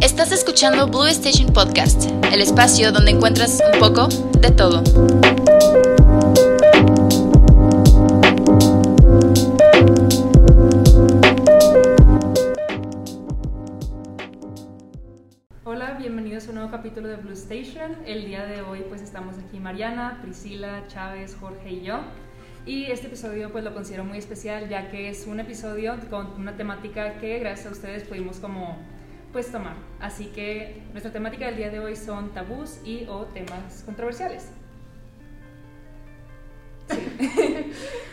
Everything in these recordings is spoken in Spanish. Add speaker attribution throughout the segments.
Speaker 1: Estás escuchando Blue Station Podcast, el espacio donde encuentras un poco de todo.
Speaker 2: Hola, bienvenidos a un nuevo capítulo de Blue Station. El día de hoy pues estamos aquí Mariana, Priscila, Chávez, Jorge y yo. Y este episodio pues lo considero muy especial ya que es un episodio con una temática que gracias a ustedes pudimos como pues tomar. Así que nuestra temática del día de hoy son tabús y o temas controversiales. Sí.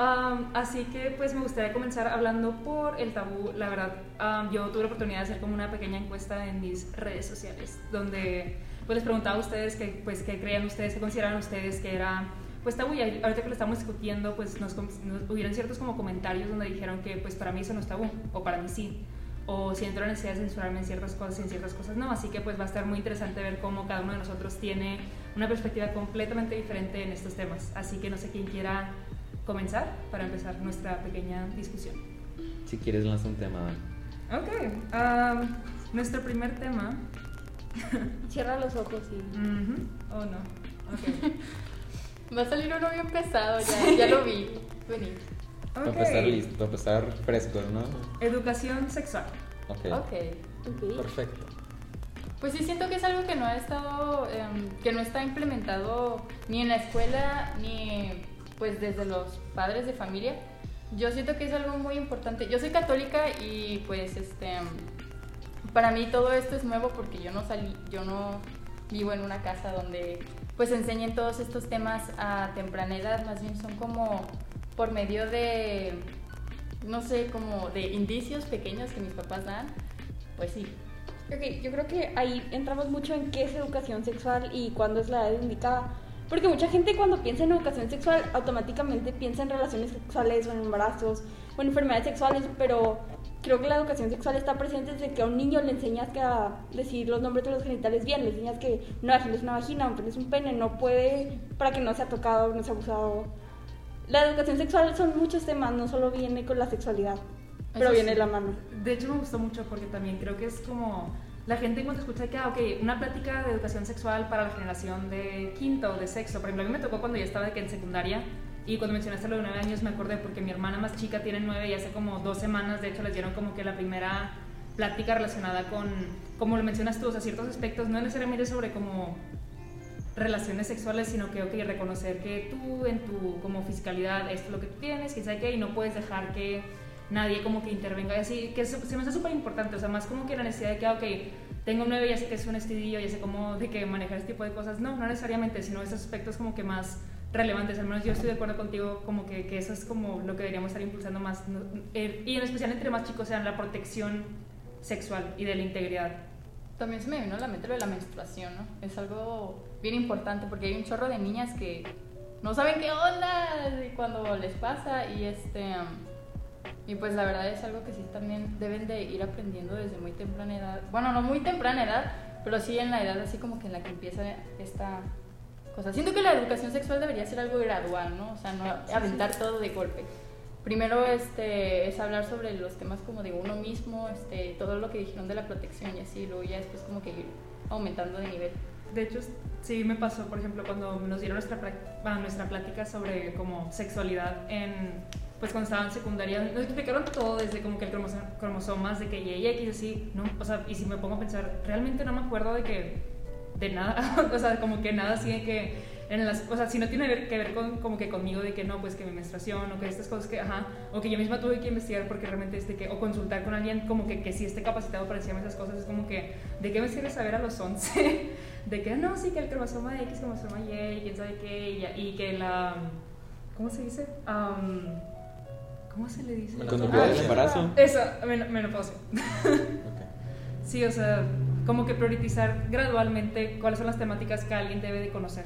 Speaker 2: Um, así que pues me gustaría comenzar hablando por el tabú. La verdad, um, yo tuve la oportunidad de hacer como una pequeña encuesta en mis redes sociales, donde pues les preguntaba a ustedes que, pues, qué creían ustedes, qué consideran ustedes que era pues tabú. Y ahorita que lo estamos discutiendo, pues nos, nos hubieron ciertos como comentarios donde dijeron que pues para mí eso no es tabú, o para mí sí o siento la necesidad de censurarme en ciertas cosas y en ciertas cosas no. Así que pues va a estar muy interesante ver cómo cada uno de nosotros tiene una perspectiva completamente diferente en estos temas. Así que no sé quién quiera comenzar para empezar nuestra pequeña discusión.
Speaker 3: Si quieres, lanza un tema.
Speaker 2: Ok, um, nuestro primer tema.
Speaker 4: Cierra los ojos y.
Speaker 2: Oh no. Okay.
Speaker 4: Va a salir uno bien pesado, ya, ya lo vi venir.
Speaker 3: Okay. Para empezar listo, para empezar fresco, ¿no?
Speaker 2: Educación sexual.
Speaker 3: Ok.
Speaker 4: Okay. ok.
Speaker 3: Perfecto.
Speaker 4: Pues sí siento que es algo que no ha estado, um, que no está implementado ni en la escuela ni pues desde los padres de familia. Yo siento que es algo muy importante. Yo soy católica y pues este para mí todo esto es nuevo porque yo no salí, yo no vivo en una casa donde pues enseñen todos estos temas a temprana edad, más bien son como por medio de no sé, como de indicios pequeños que mis papás dan. Pues sí.
Speaker 5: Yo creo que ahí entramos mucho en qué es educación sexual y cuándo es la edad indicada porque mucha gente cuando piensa en educación sexual automáticamente piensa en relaciones sexuales o en embarazos o en enfermedades sexuales, pero creo que la educación sexual está presente desde que a un niño le enseñas que decir los nombres de los genitales bien, le enseñas que una vagina es una vagina, un pene es un pene, no puede para que no sea tocado, no sea abusado. La educación sexual son muchos temas, no solo viene con la sexualidad, pero
Speaker 2: Eso
Speaker 5: viene
Speaker 2: sí.
Speaker 5: de la mano.
Speaker 2: De hecho me gustó mucho porque también creo que es como la gente cuando escucha que, ah, ok, una plática de educación sexual para la generación de quinto o de sexto. Por ejemplo, a mí me tocó cuando ya estaba de que en secundaria y cuando mencionaste lo de nueve años me acordé porque mi hermana más chica tiene nueve y hace como dos semanas, de hecho, les dieron como que la primera plática relacionada con, como lo mencionas tú, o sea, ciertos aspectos, no necesariamente sobre como relaciones sexuales, sino que, ok, reconocer que tú en tu como fiscalidad, esto es lo que tú tienes, que y no puedes dejar que nadie como que intervenga y así, que se me hace súper importante, o sea, más como que la necesidad de que, ah, ok, tengo nueve, ya sé que es un estudillo, ya sé cómo de que manejar este tipo de cosas, no, no necesariamente, sino esos aspectos como que más relevantes, al menos yo estoy de acuerdo contigo, como que, que eso es como lo que deberíamos estar impulsando más. Eh, y en especial entre más chicos, sean la protección sexual y de la integridad.
Speaker 4: También se me vino a la mente lo de la menstruación, ¿no? Es algo bien importante porque hay un chorro de niñas que no saben qué onda cuando les pasa y este y pues la verdad es algo que sí también deben de ir aprendiendo desde muy temprana edad. Bueno, no muy temprana edad, pero sí en la edad así como que en la que empieza esta cosa. Siento que la educación sexual debería ser algo gradual, ¿no? O sea, no aventar todo de golpe. Primero este, es hablar sobre los temas como de uno mismo, este, todo lo que dijeron de la protección y así, luego ya después como que ir aumentando de nivel.
Speaker 2: De hecho, sí me pasó, por ejemplo, cuando nos dieron nuestra, bueno, nuestra plática sobre como sexualidad en, pues cuando estaba en secundaria, nos explicaron todo desde como que el cromosoma, cromosomas, de que Y X, así, ¿no? O sea, y si me pongo a pensar, realmente no me acuerdo de que, de nada, o sea, como que nada así de que, en las, o sea, si no tiene que ver con, como que conmigo de que no, pues que mi menstruación o que estas cosas que, ajá, o que yo misma tuve que investigar porque realmente este que, o consultar con alguien como que, que sí esté capacitado para decirme esas cosas, es como que, ¿de qué me sirve saber a los 11? de que, no, sí, que el cromosoma X, cromosoma Y, y quién sabe qué, y, y que la, ¿cómo se dice? Um, ¿Cómo se le dice?
Speaker 3: Conducta del embarazo.
Speaker 2: Eso, men menopausia.
Speaker 3: Ok.
Speaker 2: Sí, o sea, como que priorizar gradualmente cuáles son las temáticas que alguien debe de conocer.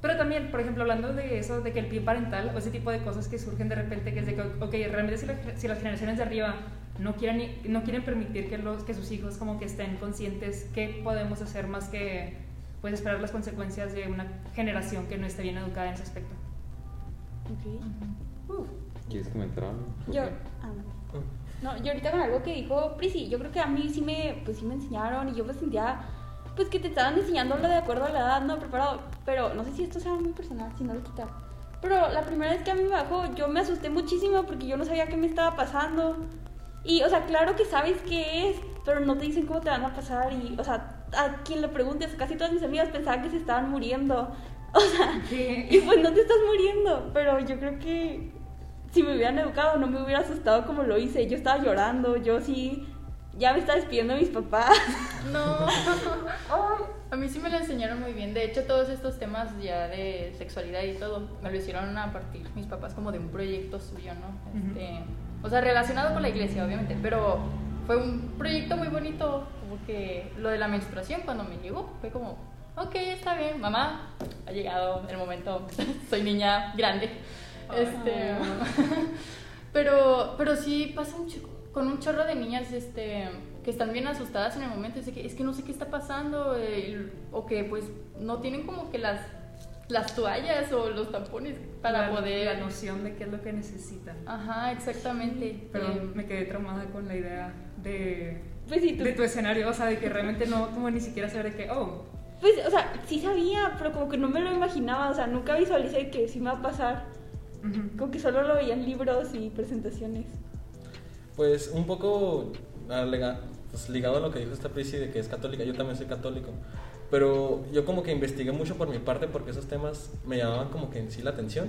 Speaker 2: Pero también, por ejemplo, hablando de eso, de que el pie parental o ese tipo de cosas que surgen de repente, que es de que, ok, realmente si, la- si las generaciones de arriba no quieren, no quieren permitir que, los, que sus hijos como que estén conscientes, ¿qué podemos hacer más que pues, esperar las consecuencias de una generación que no esté bien educada en ese aspecto?
Speaker 5: Ok.
Speaker 2: Uf.
Speaker 3: ¿Quieres comentar algo?
Speaker 5: Yo. Ah, No, yo ahorita con algo que dijo Prisi, yo creo que a mí sí me, pues sí me enseñaron y yo me sentía, pues que te estaban enseñando lo de acuerdo a la edad, no preparado, pero no sé si esto sea muy personal, si no lo quitar. Pero la primera vez que a mí me bajó, yo me asusté muchísimo porque yo no sabía qué me estaba pasando. Y, o sea, claro que sabes qué es, pero no te dicen cómo te van a pasar. Y, o sea, a quien le preguntes, casi todas mis amigas pensaban que se estaban muriendo. O sea, y pues no te estás muriendo, pero yo creo que si me hubieran educado no me hubiera asustado como lo hice. Yo estaba llorando, yo sí, ya me estaba despidiendo de mis papás.
Speaker 4: No. A mí sí me lo enseñaron muy bien. De hecho, todos estos temas ya de sexualidad y todo me lo hicieron a partir mis papás como de un proyecto suyo, ¿no? Este, o sea, relacionado con la iglesia, obviamente, pero fue un proyecto muy bonito porque lo de la menstruación cuando me llegó fue como, ok, está bien, mamá, ha llegado el momento, soy niña grande. Este, pero, pero sí pasa un chico con un chorro de niñas este, que están bien asustadas en el momento, es que, es que no sé qué está pasando, eh, o que pues no tienen como que las, las toallas o los tampones para
Speaker 2: la,
Speaker 4: poder...
Speaker 2: La noción de qué es lo que necesitan.
Speaker 4: Ajá, exactamente.
Speaker 2: Pero
Speaker 4: Eh,
Speaker 2: me quedé traumada con la idea de,
Speaker 5: Pues tú-
Speaker 2: de tu escenario, o sea, de que realmente no, como ni siquiera saber de que, oh,
Speaker 5: Pues, o sea, sí sabía, pero como que no me lo imaginaba, o sea, nunca visualicé que sí me va a pasar.
Speaker 2: ujú.
Speaker 5: Como que solo lo veía en libros y presentaciones.
Speaker 6: Pues un poco pues, ligado a lo que dijo esta Prisi de que es católica, yo también soy católico, pero yo como que investigué mucho por mi parte porque esos temas me llamaban como que en sí la atención.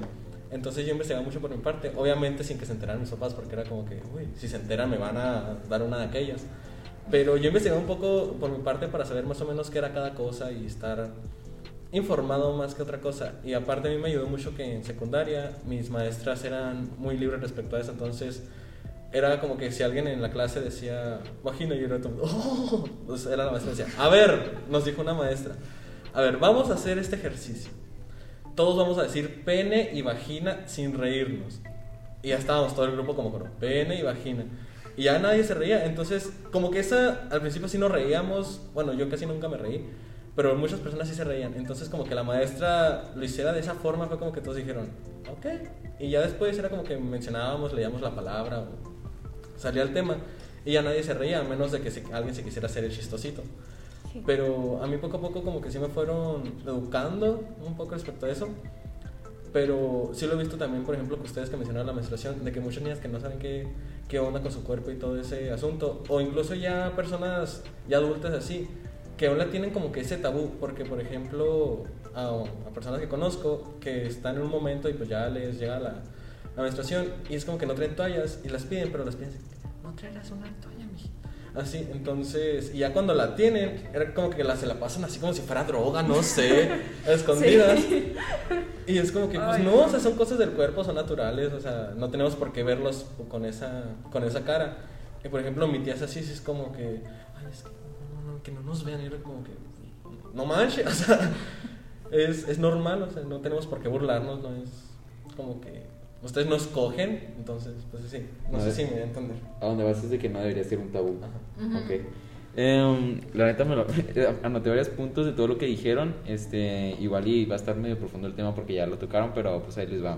Speaker 6: Entonces yo investigaba mucho por mi parte, obviamente sin que se enteraran mis papás, porque era como que, uy, si se enteran me van a dar una de aquellas. Pero yo investigué un poco por mi parte para saber más o menos qué era cada cosa y estar informado más que otra cosa. Y aparte a mí me ayudó mucho que en secundaria mis maestras eran muy libres respecto a eso, entonces era como que si alguien en la clase decía vagina y era todo, ¡oh! Pues era la maestra decía, a ver, nos dijo una maestra, a ver, vamos a hacer este ejercicio. Todos vamos a decir pene y vagina sin reírnos. Y ya estábamos todo el grupo como con pene y vagina. Y ya nadie se reía. Entonces, como que esa, al principio sí nos reíamos. Bueno, yo casi nunca me reí. Pero muchas personas sí se reían. Entonces, como que la maestra lo hiciera de esa forma, fue como que todos dijeron, ok. Y ya después era como que mencionábamos, leíamos la palabra, o salía el tema. Y ya nadie se reía, a menos de que si- alguien se quisiera hacer el chistosito.
Speaker 5: Sí.
Speaker 6: Pero a mí poco a poco como que sí me fueron educando un poco respecto a eso. Pero sí lo he visto también, por ejemplo, que ustedes que mencionaron la menstruación, de que muchas niñas que no saben qué, qué onda con su cuerpo y todo ese asunto, o incluso ya personas ya adultas así, que aún la tienen como que ese tabú, porque por ejemplo, a, a personas que conozco que están en un momento y pues ya les llega la, la menstruación y es como que no traen toallas y las piden, pero las piden así, no traerás una toalla, mijita. Así, entonces, y ya cuando la tienen, era como que la, se la pasan así como si fuera droga, no sé, a escondidas. Y es como que, pues
Speaker 2: Ay,
Speaker 6: no,
Speaker 2: no.
Speaker 6: o sea, son cosas del cuerpo, son naturales, o sea, no tenemos por qué verlos con esa, con esa cara. Y por ejemplo, mi tía es así, sí es como que, ay, es que no, no, que no nos vean, y era como que, no manches, o sea, es, es normal, o sea, no tenemos por qué burlarnos, no es como que ustedes nos cogen, entonces, pues sí, no,
Speaker 3: No,
Speaker 6: sé
Speaker 3: es-
Speaker 6: si me voy a entender.
Speaker 3: A donde vas es de que no debería ser un tabú.
Speaker 6: Ajá.
Speaker 3: Ok. Em, la neta me lo anoté varios puntos de todo lo que dijeron. Este, igual y va a estar medio profundo el tema porque ya lo tocaron, pero pues ahí les va.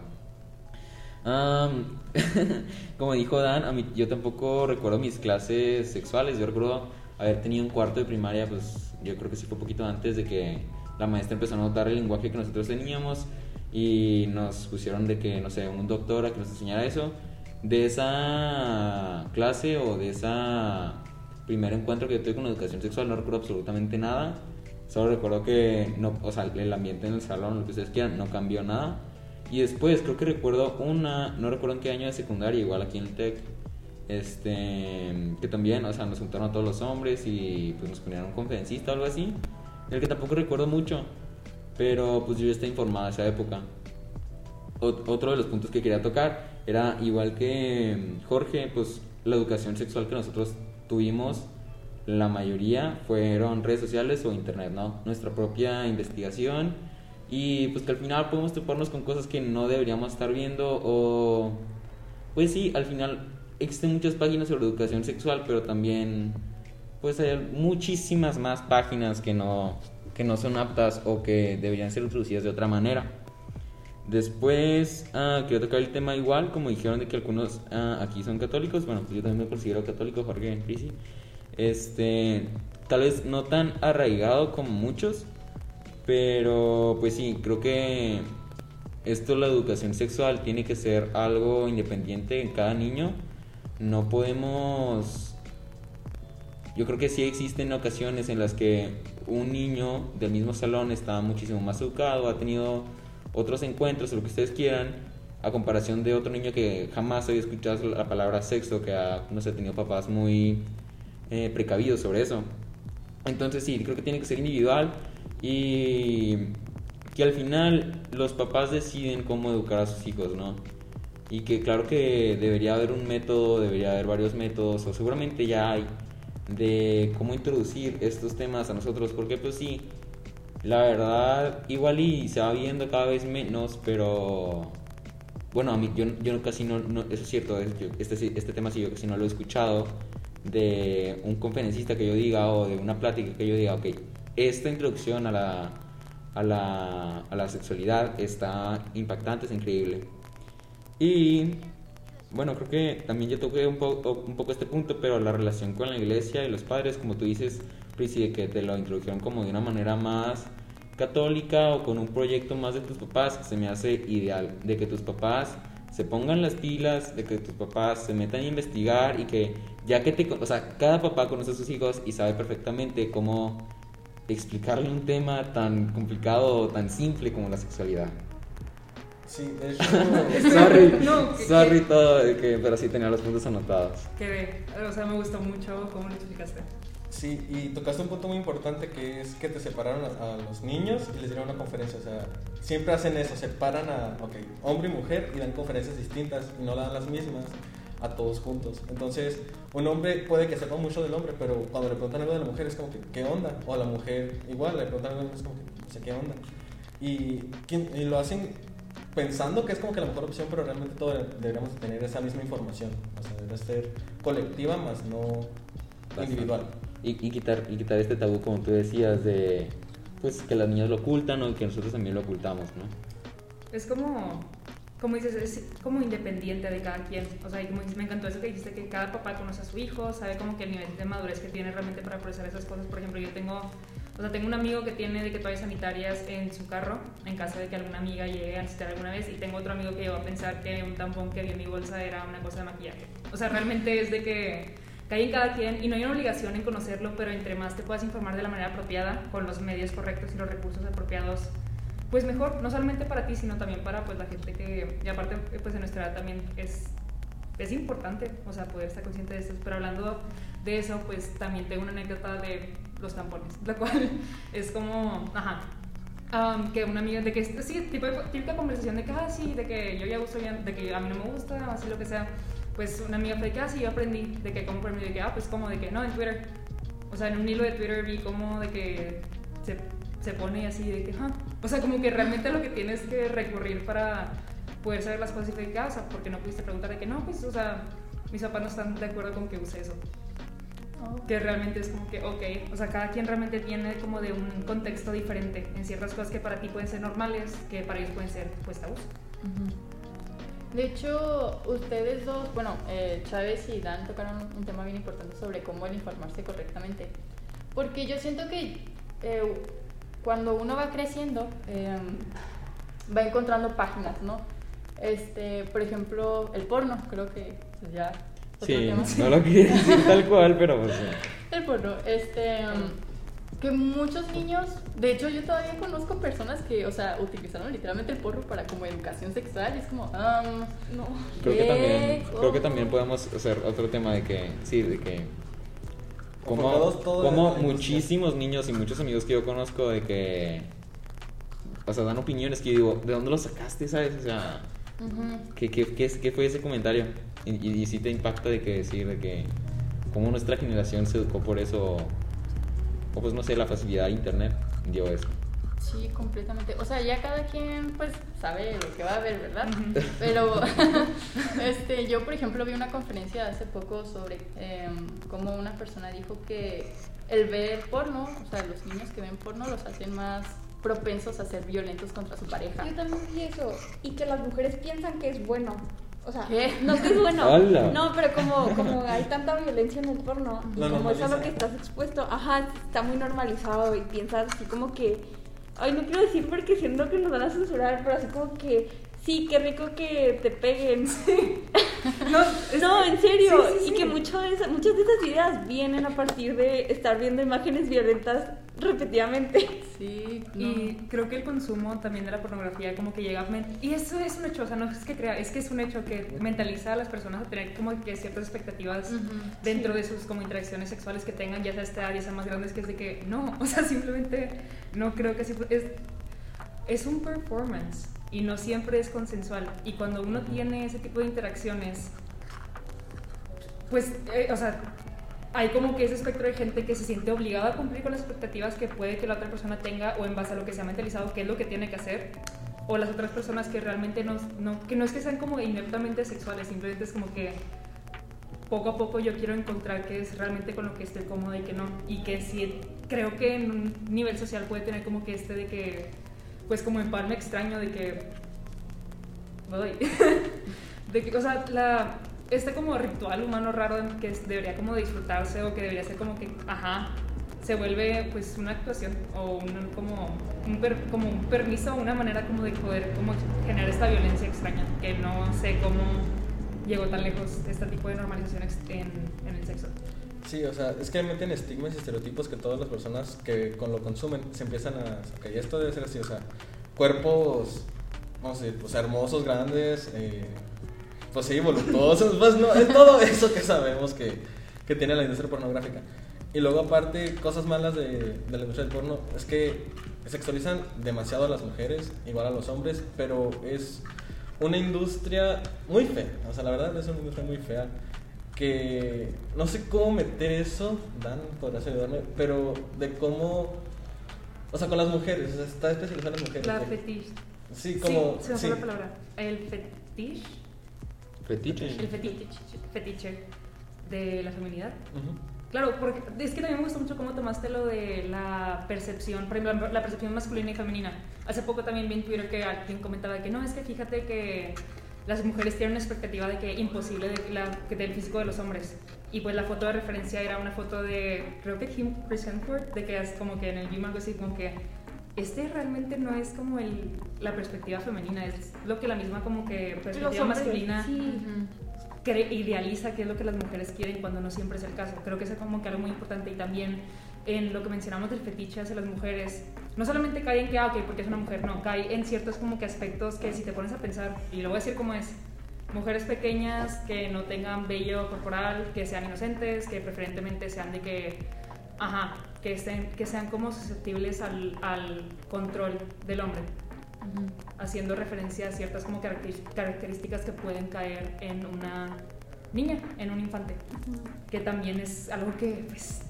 Speaker 3: Am, como dijo Dan, a mí, yo tampoco recuerdo mis clases sexuales. Yo recuerdo haber tenido un cuarto de primaria, pues yo creo que sí fue un poquito antes de que la maestra empezó a notar el lenguaje que nosotros teníamos y nos pusieron de que, no sé, un doctor a que nos enseñara eso. De esa clase o de esa primer encuentro que yo tuve con educación sexual no recuerdo absolutamente nada. Solo recuerdo que no, o sea, el ambiente en el salón, lo que ustedes quieran, no cambió nada. Y después creo que recuerdo una, no recuerdo en qué año de secundaria, igual aquí en el TEC, este, que también, o sea, nos juntaron a todos los hombres y pues nos ponían un conferencista o algo así, del que tampoco recuerdo mucho, pero pues yo ya estaba informada esa época. Ot- otro de los puntos que quería tocar era igual que mm, Jorge, pues la educación sexual que nosotros tuvimos, la mayoría fueron redes sociales o internet, ¿no? Nuestra propia investigación y pues que al final podemos toparnos con cosas que no deberíamos estar viendo o pues sí, al final existen muchas páginas sobre educación sexual, pero también pues hay muchísimas más páginas que no que no son aptas o que deberían ser introducidas de otra manera. Después, ah, quiero tocar el tema igual, como dijeron de que algunos ah, aquí son católicos, bueno, pues yo también me considero católico, Jorge Prisi. Este, tal vez no tan arraigado como muchos, pero pues sí, creo que esto, la educación sexual, tiene que ser algo independiente en cada niño. No podemos... Yo creo que sí existen ocasiones en las que un niño del mismo salón está muchísimo más educado, ha tenido otros encuentros lo que ustedes quieran, a comparación de otro niño que jamás había escuchado la palabra sexo, que ha, no sé, tenido papás muy eh, precavidos sobre eso. Entonces sí, creo que tiene que ser individual y que al final los papás deciden cómo educar a sus hijos, ¿no? Y que claro que debería haber un método, debería haber varios métodos, o seguramente ya hay, de cómo introducir estos temas a nosotros, porque pues sí, la verdad igual y se va viendo cada vez menos, pero bueno, a mí yo, yo casi no, no, eso es cierto, este, este tema sí yo casi no lo he escuchado de un conferencista que yo diga o de una plática que yo diga, ok, esta introducción a la, a la, a la sexualidad está impactante, es increíble. Y bueno, creo que también yo toqué un poco, un poco este punto, pero la relación con la iglesia y los padres, como tú dices, Prissy, de que te lo introdujeron como de una manera más católica o con un proyecto más de tus papás, se me hace ideal, de que tus papás se pongan las pilas, de que tus papás se metan a investigar y que ya que te, o sea, cada papá conoce a sus hijos y sabe perfectamente cómo explicarle un tema tan complicado o tan simple como la sexualidad.
Speaker 6: Sí, de hecho.
Speaker 3: sorry,
Speaker 2: No, que-
Speaker 3: sorry
Speaker 2: que-
Speaker 3: todo, de que, pero sí tenía los puntos anotados.
Speaker 2: Que, o sea, me gustó mucho cómo lo explicaste.
Speaker 6: Sí, y tocaste un punto muy importante que es que te separaron a, a los niños y les dieron una conferencia. O sea, siempre hacen eso, separan a ok, hombre y mujer y dan conferencias distintas y no dan las mismas a todos juntos. Entonces, un hombre puede que sepa mucho del hombre, pero cuando le preguntan algo de la mujer es como que, ¿qué onda? O a la mujer igual, le preguntan algo es como que, no sé qué onda. Y, ¿quién- y lo hacen pensando que es como que la mejor opción, pero realmente todos deberíamos tener esa misma información. O sea, debe ser colectiva más no individual.
Speaker 3: Y, y quitar, y quitar este tabú, como tú decías, de pues que las niñas lo ocultan o que nosotros también lo ocultamos, ¿no?
Speaker 2: Es como, como dices, es como independiente de cada quien. O sea, y como dices, me encantó eso que dijiste, que cada papá conoce a su hijo, sabe como que el nivel de madurez que tiene realmente para procesar esas cosas. Por ejemplo, yo tengo, o sea, tengo un amigo que tiene de que toallas sanitarias en su carro, en caso de que alguna amiga llegue a necesitar alguna vez, y tengo otro amigo que llegó a pensar que un tampón que vi en mi bolsa era una cosa de maquillaje. O sea, realmente es de que cae en cada quien y no hay una obligación en conocerlo, pero entre más te puedas informar de la manera apropiada, con los medios correctos y los recursos apropiados, pues mejor, no solamente para ti, sino también para pues la gente que, y aparte pues en nuestra edad también es, es importante, o sea, poder estar consciente de esto. Pero hablando de eso, pues también tengo una anécdota de los tampones, la cual es como, ajá, um, que una amiga, de que, sí, tipo, típica conversación de que, ah, sí, de que yo ya uso, de que a mí no me gusta, así lo que sea. Pues una amiga fue de que, ah, sí, yo aprendí, de que por mí, de que, ah, pues como, de que, no, en Twitter. O sea, en un hilo de Twitter vi como de que se, se pone así, de que, ah. O sea, como que realmente lo que tienes que recurrir para poder saber las cosas y de que, ah, o sea, porque no pudiste preguntar de que, no, pues, o sea, mis papás no están de acuerdo con que use eso que realmente es como que, ok, o sea, cada quien realmente tiene como de un contexto diferente en ciertas cosas que para ti pueden ser normales, que para ellos pueden ser, pues, tabús.
Speaker 4: De hecho, ustedes dos, bueno, eh, Chávez y Dan tocaron un tema bien importante sobre cómo el informarse correctamente. Porque yo siento que eh, cuando uno va creciendo, eh, va encontrando páginas, ¿no? Este, por ejemplo, el porno, creo que ya.
Speaker 3: Sí,
Speaker 4: tema.
Speaker 3: no lo quería decir tal cual, pero pues sí.
Speaker 4: El porno, este, um, que muchos niños, de hecho yo todavía conozco personas que, o sea, utilizaron literalmente el porno para como educación sexual y es como, um,
Speaker 5: No.
Speaker 3: Creo que
Speaker 4: ¿Qué?
Speaker 3: también, creo que también podemos hacer otro tema de que, sí, de que como, como muchísimos niños y muchos amigos que yo conozco de que, o sea, dan opiniones que yo digo, ¿de dónde lo sacaste, sabes? O sea,
Speaker 4: ujú.
Speaker 3: ¿qué, qué, qué, es- qué fue ese comentario? Y, y, y sí te impacta de que decir de que como nuestra generación se educó por eso, o pues no sé, la facilidad de internet dio eso.
Speaker 4: Sí, completamente. O sea, ya cada quien pues sabe lo que va a ver, ¿verdad? Pero este, yo, por ejemplo, vi una conferencia hace poco sobre em, cómo una persona dijo que el ver porno, o sea, los niños que ven porno los hacen más propensos a ser violentos contra su pareja.
Speaker 5: Yo también vi eso. Y que las mujeres piensan que es bueno. O sea,
Speaker 4: ¿Qué?
Speaker 5: no que es bueno.
Speaker 3: ¡Hala!
Speaker 5: No, pero como, como hay tanta violencia en el porno, y
Speaker 6: Lo
Speaker 5: como es a lo que estás expuesto, ajá, está muy normalizado y piensas así como que, ay, no quiero decir porque siento que nos van a censurar, pero así como que, sí, qué rico que te peguen.
Speaker 2: No,
Speaker 5: No, en serio.
Speaker 2: sí, sí, sí.
Speaker 5: Y que mucho de esa- muchas de esas ideas vienen a partir de estar viendo imágenes violentas repetidamente.
Speaker 4: Sí, no.
Speaker 2: Y creo que el consumo también de la pornografía como que llega a... Y eso es un hecho, o sea, no es que crea, es que es un hecho que mentaliza a las personas a tener como que ciertas expectativas dentro de sus como interacciones sexuales que tengan, ya sea esta edad, ya sean más grandes, que es de que no, o sea, simplemente no creo que así... Es, es un performance y no siempre es consensual. Y cuando uno tiene ese tipo de interacciones, pues, eh, o sea, hay como que ese espectro de gente que se siente obligada a cumplir con las expectativas que puede que la otra persona tenga o en base a lo que se ha mentalizado qué es lo que tiene que hacer o las otras personas que realmente no, no que no es que sean como ineptamente sexuales simplemente es como que poco a poco yo quiero encontrar qué es realmente con lo que estoy cómoda y que no y que sí creo que en un nivel social puede tener como que este de que pues como empalme extraño de que Ay. de que, o sea, la, este como ritual humano raro que debería como disfrutarse o que debería ser como que, ajá, se vuelve pues una actuación o un, como, un per- como un permiso, una manera como de poder como generar esta violencia extraña, que no sé cómo llegó tan lejos este tipo de normalización en el sexo.
Speaker 6: Sí, o sea, es que meten estigmas y estereotipos que todas las personas que con lo consumen se empiezan a... Ok, esto debe ser así, o sea, cuerpos, vamos a decir, pues hermosos, grandes, eh, pues sí, voluptuosos, pues no, es todo eso que sabemos que, que tiene la industria pornográfica. Y luego aparte, cosas malas de, de la industria del porno, es que sexualizan demasiado a las mujeres, igual a los hombres, pero es una industria muy fea, o sea, la verdad es una industria muy fea que no sé cómo meter eso, Dan, podrás ayudarme, pero de cómo, o sea, con las mujeres, o sea, está especializada en las mujeres.
Speaker 2: La
Speaker 6: de-
Speaker 2: fetish.
Speaker 6: Sí, como,
Speaker 2: sí, se me
Speaker 6: sí.
Speaker 2: fue la palabra. El fetish.
Speaker 3: Fetiche.
Speaker 2: El fetiche. Fetiche de la feminidad. Claro, porque es que también me gusta mucho cómo tomaste lo de la percepción, por ejemplo, la percepción masculina y femenina. Hace poco también vi en Twitter que alguien comentaba que no, es que fíjate que las mujeres tienen una expectativa de que imposible de la, que del físico de los hombres. Y pues la foto de referencia era una foto de, creo que Kim Chris Hemsworth, de que es como que en el gym algo así, como que este realmente no es como el, la perspectiva femenina, es lo que la misma como que perspectiva masculina
Speaker 5: sí.
Speaker 2: Idealiza qué es lo que las mujeres quieren cuando no siempre es el caso. Creo que eso es como que algo muy importante y también en lo que mencionamos del fetiche hacia las mujeres, no solamente cae en que, ah, ok, porque es una mujer, no, cae en ciertos como que aspectos que si te pones a pensar, y lo voy a decir como es, mujeres pequeñas que no tengan vello corporal, que sean inocentes, que preferentemente sean de que, ajá, que, estén, que sean como susceptibles al, al control del hombre
Speaker 4: Ujú.
Speaker 2: haciendo referencia a ciertas como características que pueden caer en una niña, en un infante, que también es algo que, pues,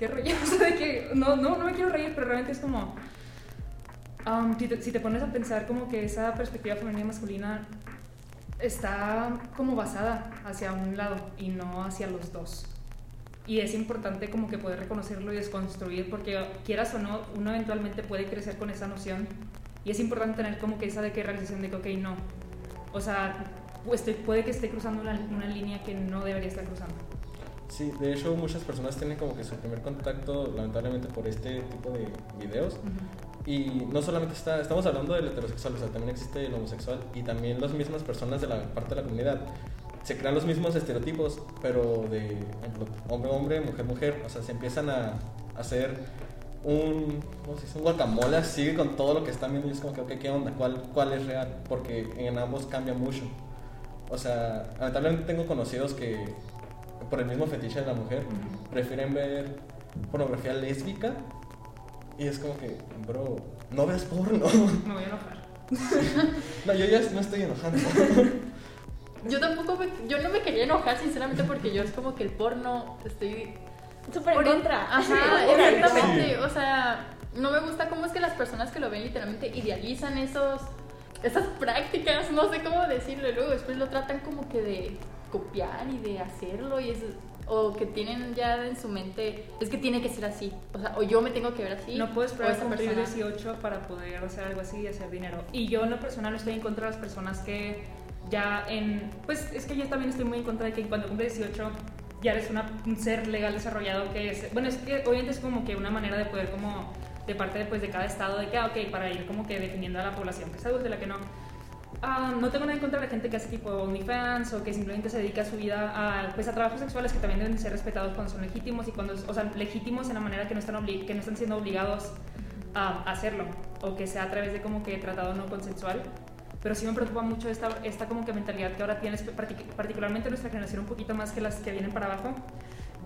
Speaker 2: qué rollo, de que, no, no, no me quiero reír, pero realmente es como, um, si, te, pones a pensar como que esa perspectiva femenina y masculina está como basada hacia un lado y no hacia los dos. Y es importante como que poder reconocerlo y desconstruir porque quieras o no, uno eventualmente puede crecer con esa noción y es importante tener como que esa de que realización de que, ok, no. O sea, pues, puede que esté cruzando una línea que no debería estar cruzando.
Speaker 6: Sí, de hecho muchas personas tienen como que su primer contacto lamentablemente por este tipo de videos y no solamente está, estamos hablando del heterosexual, o sea, también existe el homosexual y también las mismas personas de la parte de la comunidad. Se crean los mismos estereotipos, pero de ejemplo, hombre-hombre, mujer-mujer, o sea, se empiezan a hacer un, ¿cómo se dice? un guacamole así con todo lo que están viendo y es como que, ok, ¿qué onda? ¿Cuál, ¿Cuál es real? Porque en ambos cambia mucho. O sea, lamentablemente tengo conocidos que por el mismo fetiche de la mujer prefieren ver pornografía lésbica y es como que, bro, no veas porno.
Speaker 2: Me voy a enojar.
Speaker 6: no, yo ya me estoy enojando.
Speaker 4: Yo tampoco, me- yo no me quería enojar sinceramente porque yo es como que el porno estoy
Speaker 5: Súper en
Speaker 4: Por-
Speaker 5: contra.
Speaker 4: Ajá,
Speaker 5: Sí,
Speaker 4: exactamente. O sea, no me gusta cómo es que las personas que lo ven literalmente idealizan esos, esas prácticas, no sé cómo decirlo. Luego después lo tratan como que de copiar y de hacerlo. Y es, o que tienen ya en su mente, es que tiene que ser así, o sea, o yo me tengo que ver así.
Speaker 2: No puedes esperar
Speaker 4: o
Speaker 2: a cumplir
Speaker 4: persona.
Speaker 2: 18 para poder hacer algo así y hacer dinero. Y yo en lo personal estoy en contra de las personas que ya en... Pues es que yo también estoy muy en contra de que cuando cumples 18 ya eres una, un ser legal desarrollado que es... Bueno, es que obviamente es como que una manera de poder como de parte pues, de cada estado de que, ah, ok, para ir como que definiendo a la población que es adulta la que no. Ah, no tengo nada en contra de la gente que hace tipo OnlyFans o que simplemente se dedica su vida a, pues, a trabajos sexuales que también deben ser respetados cuando son legítimos y cuando, o sea, legítimos en la manera que no están, que no están siendo obligados a hacerlo o que sea a través de como que tratado no consensual. Pero sí me preocupa mucho esta, esta como que mentalidad que ahora tienes, partic- particularmente nuestra generación un poquito más que las que vienen para abajo,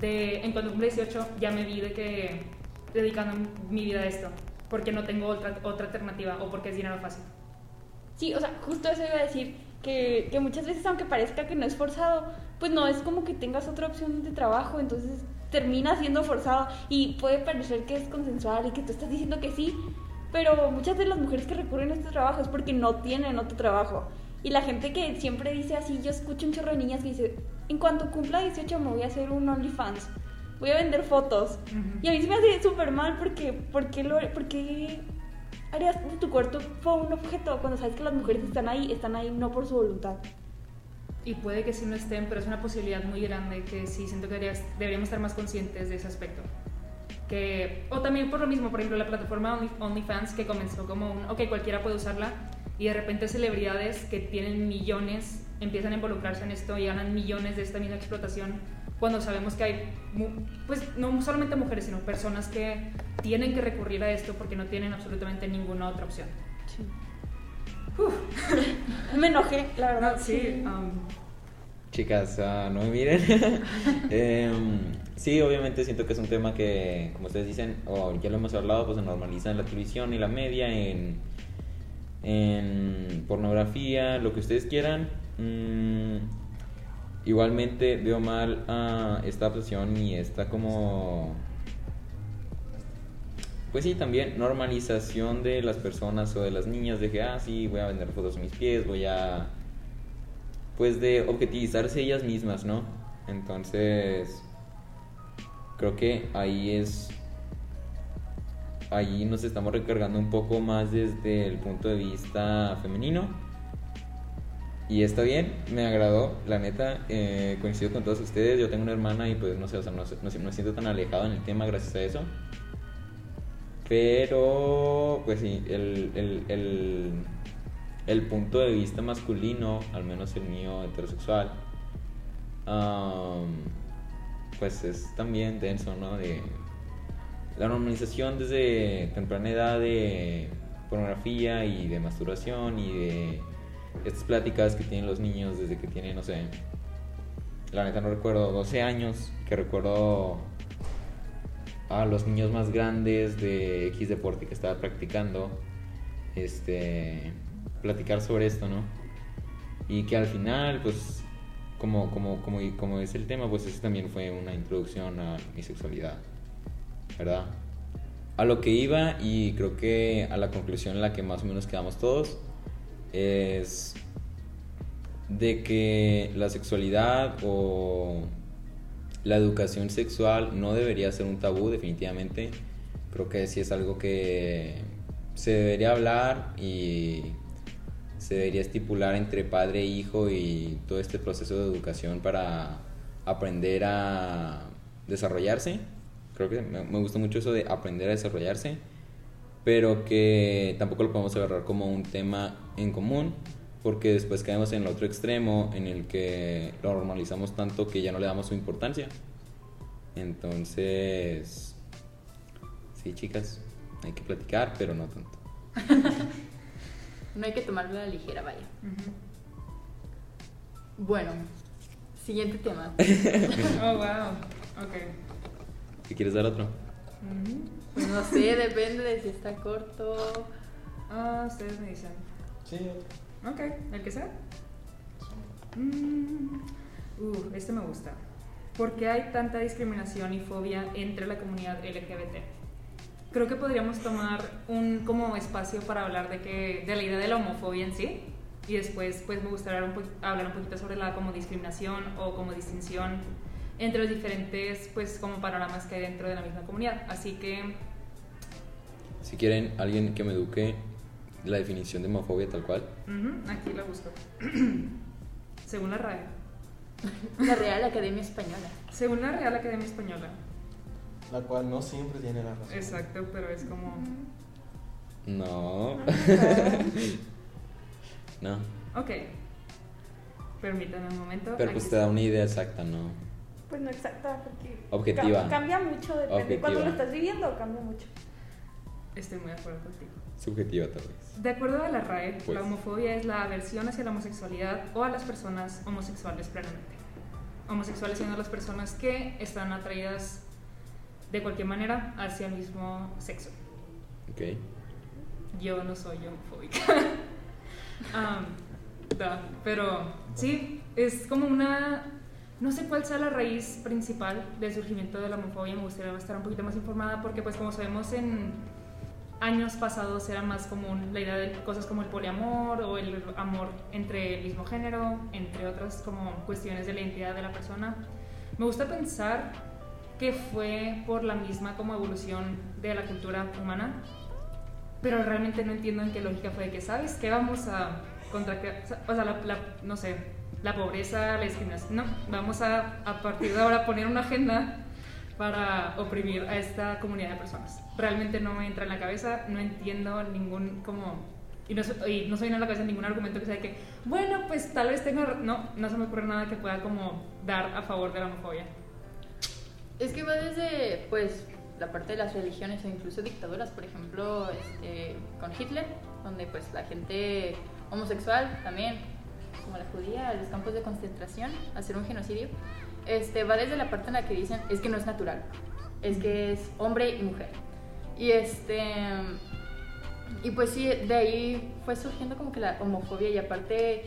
Speaker 2: de en cuando cumple 18 ya me vi de que dedicando mi vida a esto, porque no tengo otra, otra alternativa o porque es dinero fácil.
Speaker 5: Sí, o sea, justo eso iba a decir, que, que muchas veces aunque parezca que no es forzado, pues no es como que tengas otra opción de trabajo, entonces termina siendo forzado y puede parecer que es consensual y que tú estás diciendo que sí, pero muchas de las mujeres que recurren a este trabajo es porque no tienen otro trabajo. Y la gente que siempre dice así, yo escucho un chorro de niñas que dice, en cuanto cumpla 18 me voy a hacer un OnlyFans, voy a vender fotos.
Speaker 2: Ujú.
Speaker 5: Y a mí se me hace súper mal porque, porque, lo, porque harías de tu cuerpo un objeto cuando sabes que las mujeres están ahí, están ahí no por su voluntad.
Speaker 2: Y puede que sí no estén, pero es una posibilidad muy grande que sí siento que deberías- deberíamos estar más conscientes de ese aspecto. Que, o también por lo mismo, por ejemplo, la plataforma Only- OnlyFans que comenzó como un, ok, cualquiera puede usarla, y de repente celebridades que tienen millones empiezan a involucrarse en esto y ganan millones de esta misma explotación, cuando sabemos que hay, mu- pues no solamente mujeres, sino personas que tienen que recurrir a esto porque no tienen absolutamente ninguna otra opción.
Speaker 5: Me enojé, la verdad.
Speaker 2: No, sí, um,
Speaker 3: Chicas, ah, no me miren. Em, sí, obviamente siento que es un tema que, como ustedes dicen, o ya lo hemos hablado, pues se normaliza en la televisión y la media, en, en pornografía, lo que ustedes quieran. Mm, igualmente veo mal ah, esta obsesión y esta como... Pues sí, también normalización de las personas o de las niñas, de que, ah, sí, voy a vender fotos de mis pies, voy a pues de objetivizarse ellas mismas, ¿no? Entonces, creo que ahí es, ahí nos estamos recargando un poco más desde el punto de vista femenino. Y está bien, me agradó, la neta, eh, coincido con todos ustedes, yo tengo una hermana y pues no sé, o sea, no, no, me siento tan alejado en el tema gracias a eso. Pero, pues sí, el, el, el, el punto de vista masculino, al menos el mío heterosexual, am, pues es también denso, ¿no? De la normalización desde temprana edad de pornografía y de masturbación y de estas pláticas que tienen los niños desde que tienen, no sé, la neta no recuerdo, 12 años, que recuerdo a los niños más grandes de X deporte que estaba practicando, este, platicar sobre esto, ¿no? Y que al final, pues, como, como, como, como es el tema, pues eso también fue una introducción a mi sexualidad, ¿verdad? A lo que iba y creo que a la conclusión en la que más o menos quedamos todos es de que la sexualidad o la educación sexual no debería ser un tabú definitivamente. Creo que sí es algo que se debería hablar y se debería estipular entre padre e hijo y todo este proceso de educación para aprender a desarrollarse. Creo que me, gusta mucho eso de aprender a desarrollarse, pero que tampoco lo podemos agarrar como un tema en común, porque después caemos en el otro extremo en el que lo normalizamos tanto que ya no le damos su importancia. Entonces, sí, chicas, hay que platicar, pero no tanto.
Speaker 4: No hay que tomarlo a la ligera, vaya.
Speaker 2: ujú.
Speaker 4: Bueno, siguiente tema.
Speaker 2: Oh, wow. Ok.
Speaker 3: ¿Qué quieres dar otro?
Speaker 2: Ujú.
Speaker 4: Pues no sé, depende de si está corto.
Speaker 2: Ah, ustedes me dicen.
Speaker 6: Sí,
Speaker 2: Ok, el que sea. Mm, uh, este me gusta. ¿Por qué hay tanta discriminación y fobia entre la comunidad LGBT? Creo que podríamos tomar un como espacio para hablar de que de la idea de la homofobia en sí y después pues me gustaría un hablar un poquito sobre la como discriminación o como distinción entre los diferentes pues como panoramas que hay dentro de la misma comunidad. Así que
Speaker 3: Si quieren alguien que me eduque la definición de homofobia tal cual.
Speaker 2: aquí la busco. Según la RAE.
Speaker 4: La Real Academia Española.
Speaker 2: Según la Real Academia Española.
Speaker 6: La cual no siempre tiene la razón.
Speaker 2: Exacto, pero es como...
Speaker 3: No. no.
Speaker 2: Ok. Permítanme un momento.
Speaker 3: Pero pues te da una idea exacta, ¿no?
Speaker 5: Pues no exacta, porque
Speaker 3: Objetiva.
Speaker 5: ca- cambia mucho, depende.
Speaker 3: Objetiva.
Speaker 5: Cuando lo estás viviendo, cambia mucho.
Speaker 2: Estoy muy de acuerdo contigo.
Speaker 3: Subjetiva tal vez.
Speaker 2: De acuerdo a la RAE,
Speaker 3: Pues.
Speaker 2: la homofobia es la aversión hacia la homosexualidad o a las personas homosexuales plenamente. Homosexuales siendo las personas que están atraídas de cualquier manera hacia el mismo sexo.
Speaker 3: Ok.
Speaker 2: Yo no soy homofóbica. Da, pero sí, es como una... No sé cuál sea la raíz principal del surgimiento de la homofobia, me gustaría estar un poquito más informada porque pues como sabemos en años pasados era más común la idea de cosas como el poliamor o el amor entre el mismo género, entre otras como cuestiones de la identidad de la persona. Me gusta pensar que fue por la misma como evolución de la cultura humana pero realmente no entiendo en qué lógica fue de que, ¿sabes? Que vamos a contra, o sea, la, la- no sé, la pobreza, la discriminación, no, vamos a, a partir de ahora poner una agenda para oprimir a esta comunidad de personas. Realmente no me entra en la cabeza, no entiendo ningún como y no, y no se viene la cabeza ningún argumento que sea que, bueno, pues tal vez tenga, ra- no, no se me ocurre nada que pueda como dar a favor de la homofobia.
Speaker 4: Es que va desde, pues, la parte de las religiones o incluso dictaduras, por ejemplo, este, con Hitler, donde pues la gente homosexual también, como la judía, a los campos de concentración, hacer un genocidio, este, va desde la parte en la que dicen es que no es natural, es que es hombre y mujer. Y este y pues sí, de ahí fue surgiendo como que la homofobia y aparte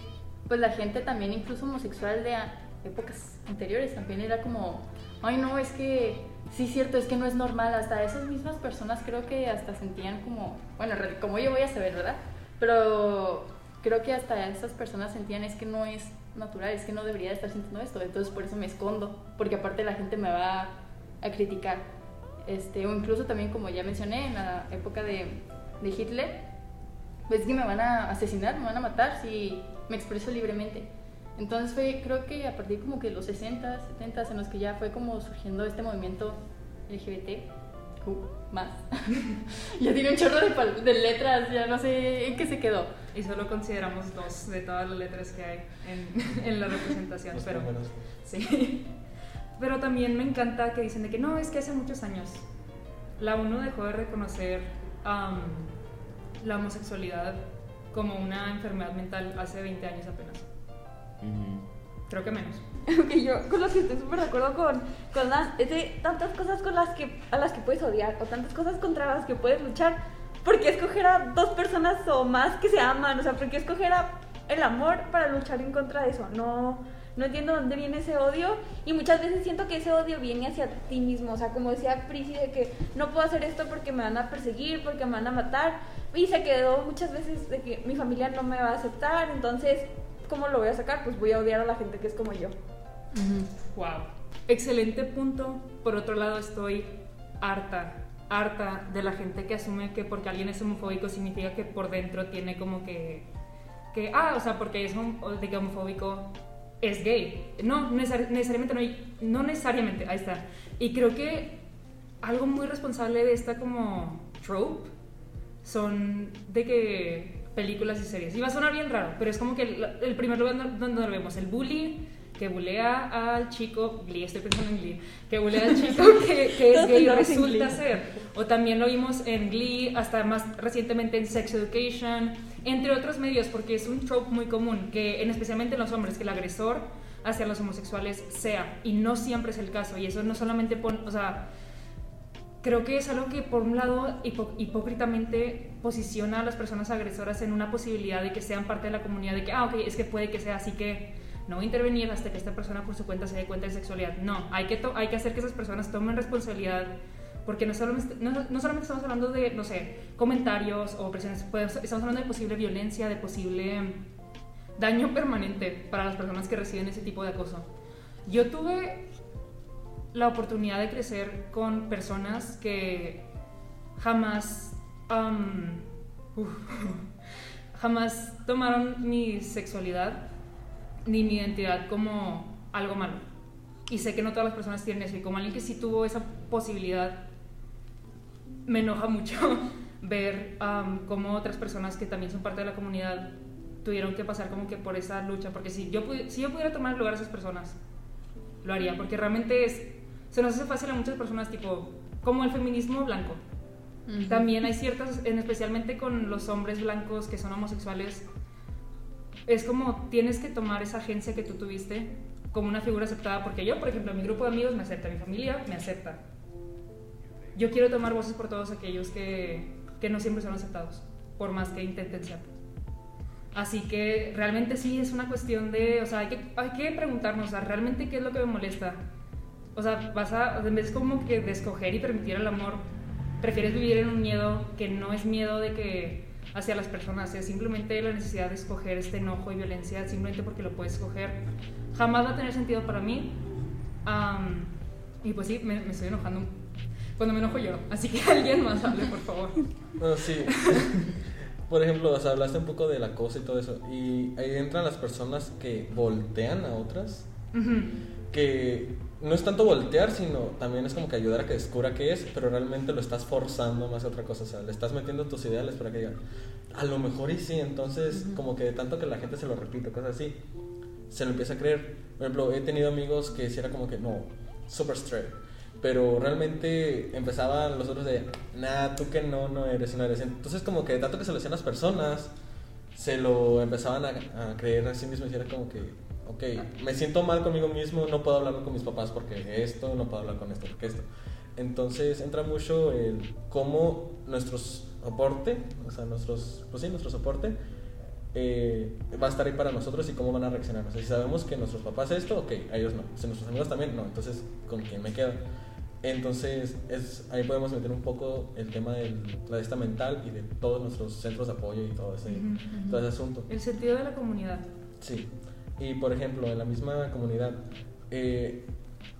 Speaker 4: pues la gente también incluso homosexual de a- épocas anteriores también era como, ay no, es que sí cierto, es que no es normal, hasta esas mismas personas creo que hasta sentían como, bueno, como yo voy a saber, ¿verdad? Pero creo que hasta esas personas sentían es que no es natural, es que no debería de estar sintiendo esto, entonces por eso me escondo, porque aparte la gente me va a criticar. Este, o incluso también, como ya mencioné, en la época de, de Hitler, pues que me van a asesinar, me van a matar si me expreso libremente. Entonces fue, creo que a partir como que de los 60, 70 en los que ya fue como surgiendo este movimiento LGBT, más. ya tiene un chorro de, pal- de letras, ya no sé en qué se quedó.
Speaker 2: Y solo consideramos dos de todas las letras que hay en, en la representación.
Speaker 6: Los
Speaker 2: pero,
Speaker 6: primeros.
Speaker 2: sí. pero también me encanta que dicen de que no, es que hace muchos años la ONU dejó de reconocer am, la homosexualidad como una enfermedad mental hace 20 años apenas. Creo que menos.
Speaker 5: que yo con lo que estoy súper de acuerdo con, con las, es de tantas cosas con las que, a las que puedes odiar o tantas cosas contra las que puedes luchar. ¿Por qué escoger a dos personas o más que se aman? O sea, ¿por qué escoger a el amor para luchar en contra de eso? No, no entiendo dónde viene ese odio y muchas veces siento que ese odio viene hacia ti mismo. O sea, como decía Prisi, de que no puedo hacer esto porque me van a perseguir, porque me van a matar. Y se quedó muchas veces de que mi familia no me va a aceptar, entonces, ¿cómo lo voy a sacar? Pues voy a odiar a la gente que es como yo.
Speaker 2: Wow. Excelente punto. Por otro lado, estoy harta, harta de la gente que asume que porque alguien es homofóbico significa que por dentro tiene como que, que ah, o sea, porque es hom- de que homofóbico es gay. No, necesar- necesariamente no, hay- no necesariamente, ahí está. Y creo que algo muy responsable de esta como trope son de que películas y series. Y va a sonar bien raro, pero es como que el, el primer lugar donde lo vemos, el bully que bulea al chico, Glee, estoy pensando en Glee, que bulea al chico que, que es gay resulta ser. O también lo vimos en Glee, hasta más recientemente en Sex Education, entre otros medios, porque es un trope muy común, que en especialmente en los hombres, que el agresor hacia los homosexuales sea, y no siempre es el caso, y eso no solamente pone, o sea, creo que es algo que por un lado hipo- hipócritamente posiciona a las personas agresoras en una posibilidad de que sean parte de la comunidad, de que, ah, ok, es que puede que sea así que no voy a intervenir hasta que esta persona por su cuenta se dé cuenta de sexualidad. No, hay que, hay que hacer que esas personas tomen responsabilidad, porque no solamente, no, no solamente estamos hablando de, no sé, comentarios o presiones, pues, estamos hablando de posible violencia, de posible daño permanente para las personas que reciben ese tipo de acoso. Yo tuve la oportunidad de crecer con personas que jamás, jamás tomaron mi sexualidad ni mi identidad como algo malo. Y sé que no todas las personas tienen eso. Y como alguien que sí tuvo esa posibilidad, me enoja mucho ver cómo otras personas que también son parte de la comunidad tuvieron que pasar como que por esa lucha. Porque si yo, si yo pudiera tomar el lugar de esas personas, lo haría. Porque realmente es, se nos hace fácil a muchas personas, tipo, como el feminismo blanco.
Speaker 4: Ujú.
Speaker 2: También hay ciertas, en especialmente con los hombres blancos que son homosexuales, es como tienes que tomar esa agencia que tú tuviste como una figura aceptada, porque yo, por ejemplo, mi grupo de amigos me acepta, mi familia me acepta. Yo quiero tomar voces por todos aquellos que, que no siempre son aceptados, por más que intenten ser. Así que realmente sí es una cuestión de, o sea, hay que, hay que preguntarnos, o sea, realmente qué es lo que me molesta. O sea, vas a, en vez como que de escoger y permitir el amor, prefieres vivir en un miedo que no es miedo de que hacia las personas, es simplemente la necesidad de escoger este enojo y violencia simplemente porque lo puedes escoger. Jamás va a tener sentido para mí. Am, y pues sí, me, me estoy enojando. Cuando me enojo yo. Así que alguien más hable, por favor.
Speaker 6: No, sí. Por ejemplo, o sea, hablaste un poco del acoso y todo eso. Y ahí entran las personas que voltean a otras.
Speaker 2: Ujú.
Speaker 6: Que no es tanto voltear, sino también es como que ayudar a que descubra qué es, pero realmente lo estás forzando más que otra cosa. O sea, le estás metiendo tus ideales para que diga, a lo mejor y sí. Entonces, como que de tanto que la gente se lo repite, cosas así, se lo empieza a creer. Por ejemplo, he tenido amigos que era como que, no, super straight. Pero realmente empezaban los otros de, nah, tú que no, no eres, no eres. Entonces, como que de tanto que se lo decían las personas, se lo empezaban a, a creer a sí mismos y era como que, ok, me siento mal conmigo mismo, no puedo hablar con mis papás porque esto, no puedo hablar con esto porque esto. Entonces entra mucho el cómo nuestro soporte, o sea, nuestros, pues sí, nuestro soporte eh, va a estar ahí para nosotros y cómo van a reaccionar. O sea, si sabemos que nuestros papás esto, ok, a ellos no. Si nuestros amigos también, no. Entonces, ¿con quién me quedo? Entonces, es, ahí podemos meter un poco el tema de la esta mental y de todos nuestros centros de apoyo y todo ese,
Speaker 2: Ujú, ujú.
Speaker 6: todo ese asunto.
Speaker 2: El sentido de la comunidad.
Speaker 6: Sí. Y por ejemplo, en la misma comunidad, eh,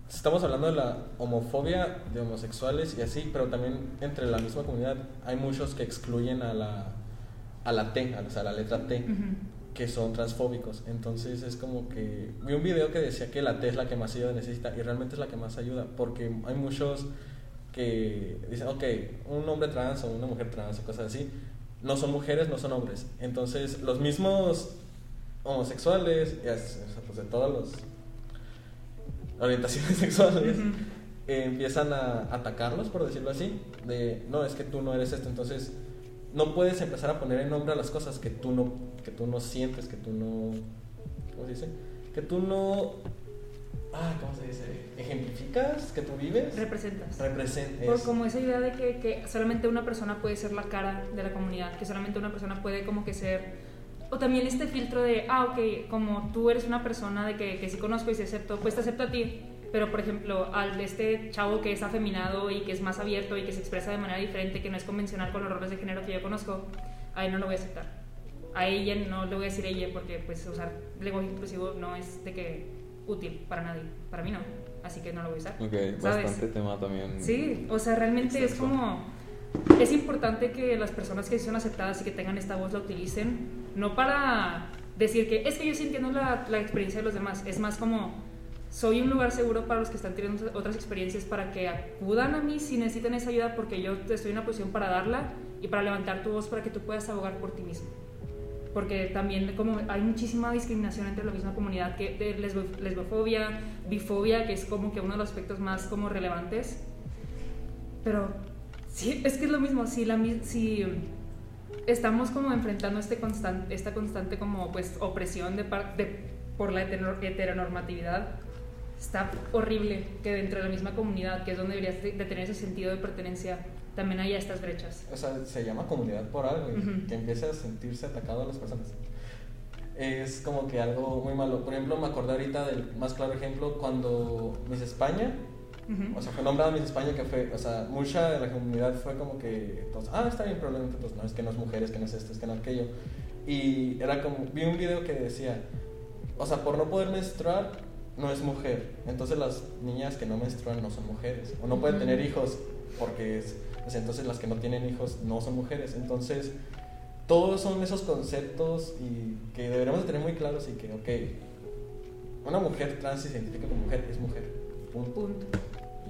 Speaker 6: estamos hablando de la homofobia de homosexuales y así, pero también entre la misma comunidad hay muchos que excluyen a la, a la T, a, o sea, a la letra T,
Speaker 2: Ujú.
Speaker 6: que son transfóbicos. Entonces es como que vi un video que decía que la T es la que más ayuda necesita y realmente es la que más ayuda, porque hay muchos que dicen, ok, un hombre trans o una mujer trans o cosas así, no son mujeres, no son hombres. Entonces los mismos homosexuales, y así, o sea, pues de todas las orientaciones sexuales, eh, empiezan a atacarlos, por decirlo así, de, no, es que tú no eres esto, entonces no puedes empezar a poner en nombre a las cosas que tú no, que tú no sientes, que tú no, ¿cómo se dice? Que tú no, ah, ¿cómo se dice? Ejemplificas, que tú vives,
Speaker 2: Representas.
Speaker 6: representas.
Speaker 2: Por como esa idea de que, que solamente una persona puede ser la cara de la comunidad, que solamente una persona puede como que ser... O también este filtro de, ah, ok, como tú eres una persona de que, que sí conozco y sí acepto, pues te acepto a ti. Pero, por ejemplo, al de este chavo que es afeminado y que es más abierto y que se expresa de manera diferente, que no es convencional con los roles de género que yo conozco, a él no lo voy a aceptar. A ella no le voy a decir ella porque, pues, usar lenguaje inclusivo no es de que útil para nadie. Para mí no. Así que no lo voy a usar.
Speaker 3: Ok,
Speaker 2: ¿sabes?
Speaker 3: bastante tema también.
Speaker 2: Sí, o sea, realmente es como... Es importante que las personas que son aceptadas y que tengan esta voz la utilicen, no para decir que es que yo sí entiendo la, la experiencia de los demás, es más como soy un lugar seguro para los que están teniendo otras experiencias para que acudan a mí si necesitan esa ayuda porque yo estoy en una posición para darla y para levantar tu voz para que tú puedas abogar por ti mismo. Porque también como hay muchísima discriminación entre la misma comunidad que de lesbo- lesbofobia, bifobia, que es como que uno de los aspectos más como relevantes. Pero sí, es que es lo mismo, si, la, si estamos como enfrentando este constante, esta constante como pues opresión de, de- por la hetero- heteronormatividad, está horrible que dentro de la misma comunidad, que es donde deberías de, de tener ese sentido de pertenencia, también haya estas brechas.
Speaker 6: O sea, se llama comunidad por algo, y
Speaker 2: Ujú.
Speaker 6: que empiece a sentirse atacado a las personas. Es como que algo muy malo. Por ejemplo, me acordé ahorita del más claro ejemplo cuando Miss España, O sea, fue nombrada Miss España, que fue, o sea, mucha de la comunidad fue como que, ah, está bien, probablemente, pues, no, es que no es mujeres, que no es esto, es que no es aquello. Y era como, vi un video que decía, o sea, por no poder menstruar, no es mujer. Entonces las niñas que no menstruan no son mujeres. O no pueden tener hijos porque es, pues entonces las que no tienen hijos no son mujeres. Entonces todos son esos conceptos y que deberíamos de tener muy claros y que, ok, una mujer trans se identifica como mujer, es mujer. Punto.
Speaker 2: Punto.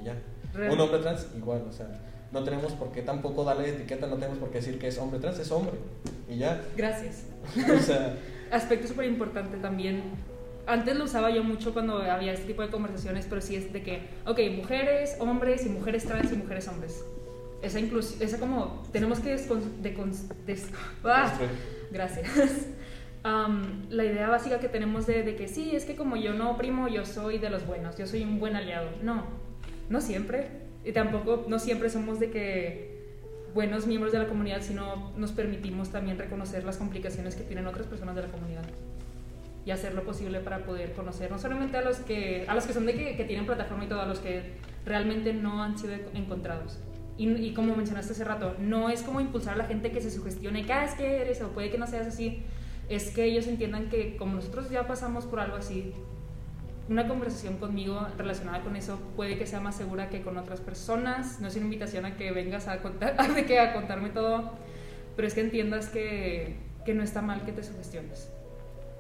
Speaker 6: Ya.
Speaker 2: Real-
Speaker 6: Un hombre trans igual, o sea, no tenemos por qué tampoco darle etiqueta, no tenemos por qué decir que es hombre trans, es hombre. Y ya.
Speaker 2: Gracias.
Speaker 6: o sea,
Speaker 2: Aspecto súper importante también. Antes lo usaba yo mucho cuando había este tipo de conversaciones, pero sí es de que, ok, mujeres, hombres y mujeres trans y mujeres hombres. Esa inclusión, esa como, tenemos que descon- decon- des- ¡Ah! Gracias. Am, la idea básica que tenemos de, de que sí, es que como yo no oprimo, yo soy de los buenos, yo soy un buen aliado. No, no siempre. Y tampoco, no siempre somos de que buenos miembros de la comunidad, sino nos permitimos también reconocer las complicaciones que tienen otras personas de la comunidad y hacer lo posible para poder conocer no solamente a los que a los que son de que, tienen plataforma y todo, a los que realmente no han sido encontrados. Y, y como mencionaste hace rato, no es como impulsar a la gente que se sugestione que "Ah, es que eres o puede que no seas así, es que ellos entiendan que como nosotros ya pasamos por algo así, una conversación conmigo relacionada con eso puede que sea más segura que con otras personas. No es una invitación a que vengas a, contar, de que a contarme todo, pero es que entiendas que, que no está mal que te sugestiones.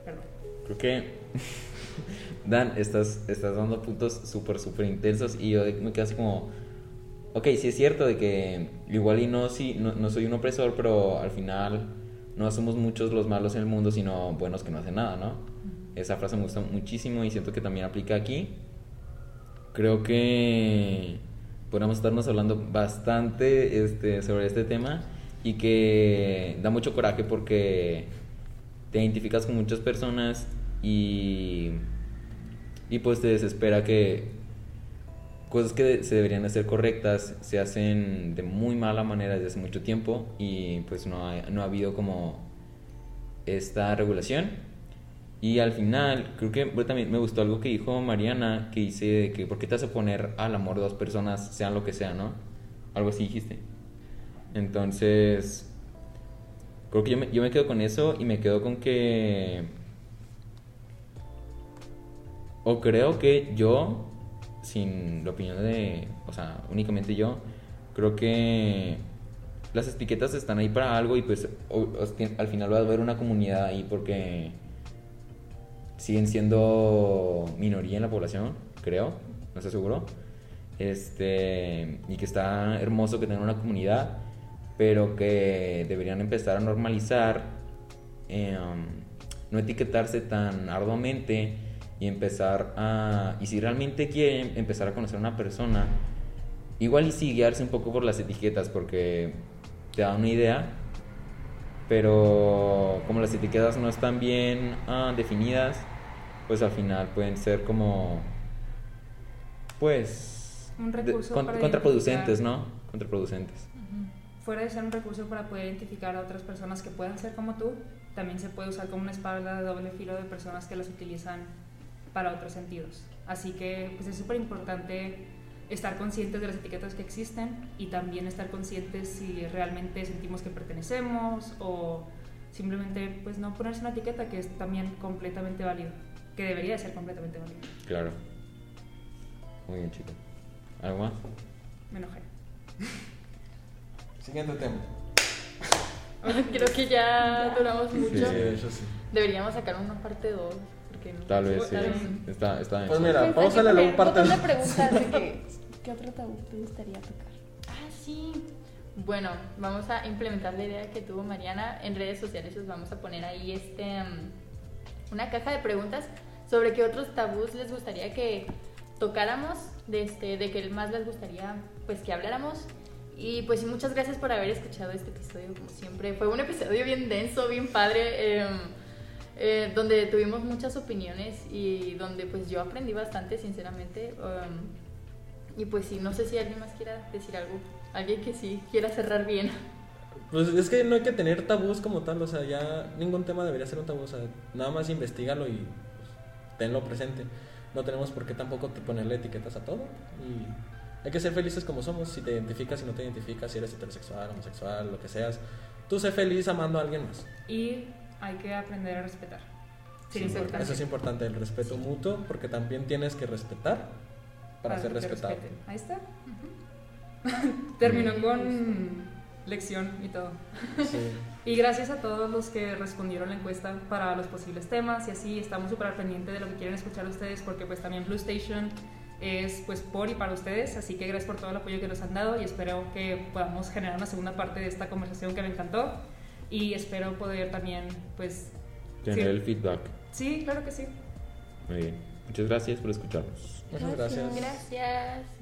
Speaker 2: Perdón.
Speaker 3: Creo que, Dan, estás, estás dando puntos súper, súper intensos y yo me quedo así como, ok, sí es cierto de que igual y no, sí, no, no soy un opresor, pero al final no somos muchos los malos en el mundo, sino buenos que no hacen nada, ¿no? Esa frase me gusta muchísimo y siento que también aplica aquí. Creo que podemos estarnos hablando bastante este, sobre este tema y que da mucho coraje porque te identificas con muchas personas y, y pues te desespera que cosas que se deberían hacer correctas se hacen de muy mala manera desde hace mucho tiempo y pues no ha, no ha habido como esta regulación. Y al final, creo que también me gustó algo que dijo Mariana, que dice de que ¿por qué te a poner al amor de dos personas, sean lo que sea, no? Algo así dijiste. Entonces, creo que yo me, yo me quedo con eso y me quedo con que... O creo que yo, sin la opinión de... O sea, únicamente yo, creo que las etiquetas están ahí para algo y pues al final va a haber una comunidad ahí porque siguen siendo minoría en la población, creo, no estoy seguro. Este, y que está hermoso que tengan una comunidad, pero que deberían empezar a normalizar, em, no etiquetarse tan arduamente y empezar a, y si realmente quieren empezar a conocer a una persona, igual y sí guiarse un poco por las etiquetas, porque te da una idea, pero como las etiquetas no están bien ah, definidas, pues al final pueden ser como, pues,
Speaker 2: Un
Speaker 3: de-
Speaker 2: recurso
Speaker 3: con-
Speaker 2: para
Speaker 3: contraproducentes, ¿no? Contraproducentes.
Speaker 2: Fuera de ser un recurso para poder identificar a otras personas que puedan ser como tú, también se puede usar como una espada de doble filo de personas que las utilizan para otros sentidos. Así que pues, es súper importante estar conscientes de las etiquetas que existen y también estar conscientes si realmente sentimos que pertenecemos o simplemente pues no ponerse una etiqueta que es también completamente válido, que debería de ser completamente válido.
Speaker 3: Claro. Muy bien, chico. ¿Algo más?
Speaker 2: Me enojé.
Speaker 6: siguiente tema.
Speaker 4: Creo que ya duramos mucho.
Speaker 6: Sí, de hecho sí.
Speaker 4: Deberíamos sacar una parte 2. Porque no-
Speaker 3: Tal vez, sí.
Speaker 4: Tal vez.
Speaker 3: Está, está bien.
Speaker 6: Pues mira,
Speaker 5: Pues, hay
Speaker 6: vamos
Speaker 5: que
Speaker 6: a la luego parte
Speaker 5: de preguntas de que, ¿qué otro tabú te gustaría tocar?
Speaker 4: Ah, sí. Bueno, vamos a implementar la idea que tuvo Mariana. En redes sociales os vamos a poner ahí este mm, una caja de preguntas sobre qué otros tabús les gustaría que tocáramos, de, este, de qué más les gustaría pues que habláramos. Y pues muchas gracias por haber escuchado este episodio, como siempre. Fue un episodio bien denso, bien padre, em, eh, donde tuvimos muchas opiniones y donde pues yo aprendí bastante, sinceramente. em, y pues sí, no sé si alguien más quiera decir algo. Alguien que sí quiera cerrar bien.
Speaker 6: Pues es que no hay que tener tabús como tal, o sea, ya ningún tema debería ser un tabú, o sea, nada más investigalo y pues, tenlo presente. No tenemos por qué tampoco ponerle etiquetas a todo y hay que ser felices como somos, si te identificas, si no te identificas, si eres heterosexual, homosexual, lo que seas, tú sé feliz amando a alguien más.
Speaker 2: Y hay que aprender a respetar. Sí,
Speaker 3: Sí.
Speaker 6: Eso es importante, el respeto mutuo, porque también tienes que respetar para ser
Speaker 2: que te
Speaker 6: respetado.
Speaker 2: respeten. Ahí está. Terminó con lección y todo.
Speaker 6: Sí.
Speaker 2: Y gracias a todos los que respondieron la encuesta para los posibles temas y así estamos súper al pendiente de lo que quieren escuchar ustedes porque pues también Blue Station es pues por y para ustedes, así que gracias por todo el apoyo que nos han dado y espero que podamos generar una segunda parte de esta conversación que me encantó y espero poder también pues
Speaker 3: Tener
Speaker 2: sí.
Speaker 3: el feedback.
Speaker 2: sí, claro que sí.
Speaker 3: Muy bien. Muchas gracias por escucharnos.
Speaker 6: Muchas
Speaker 4: gracias.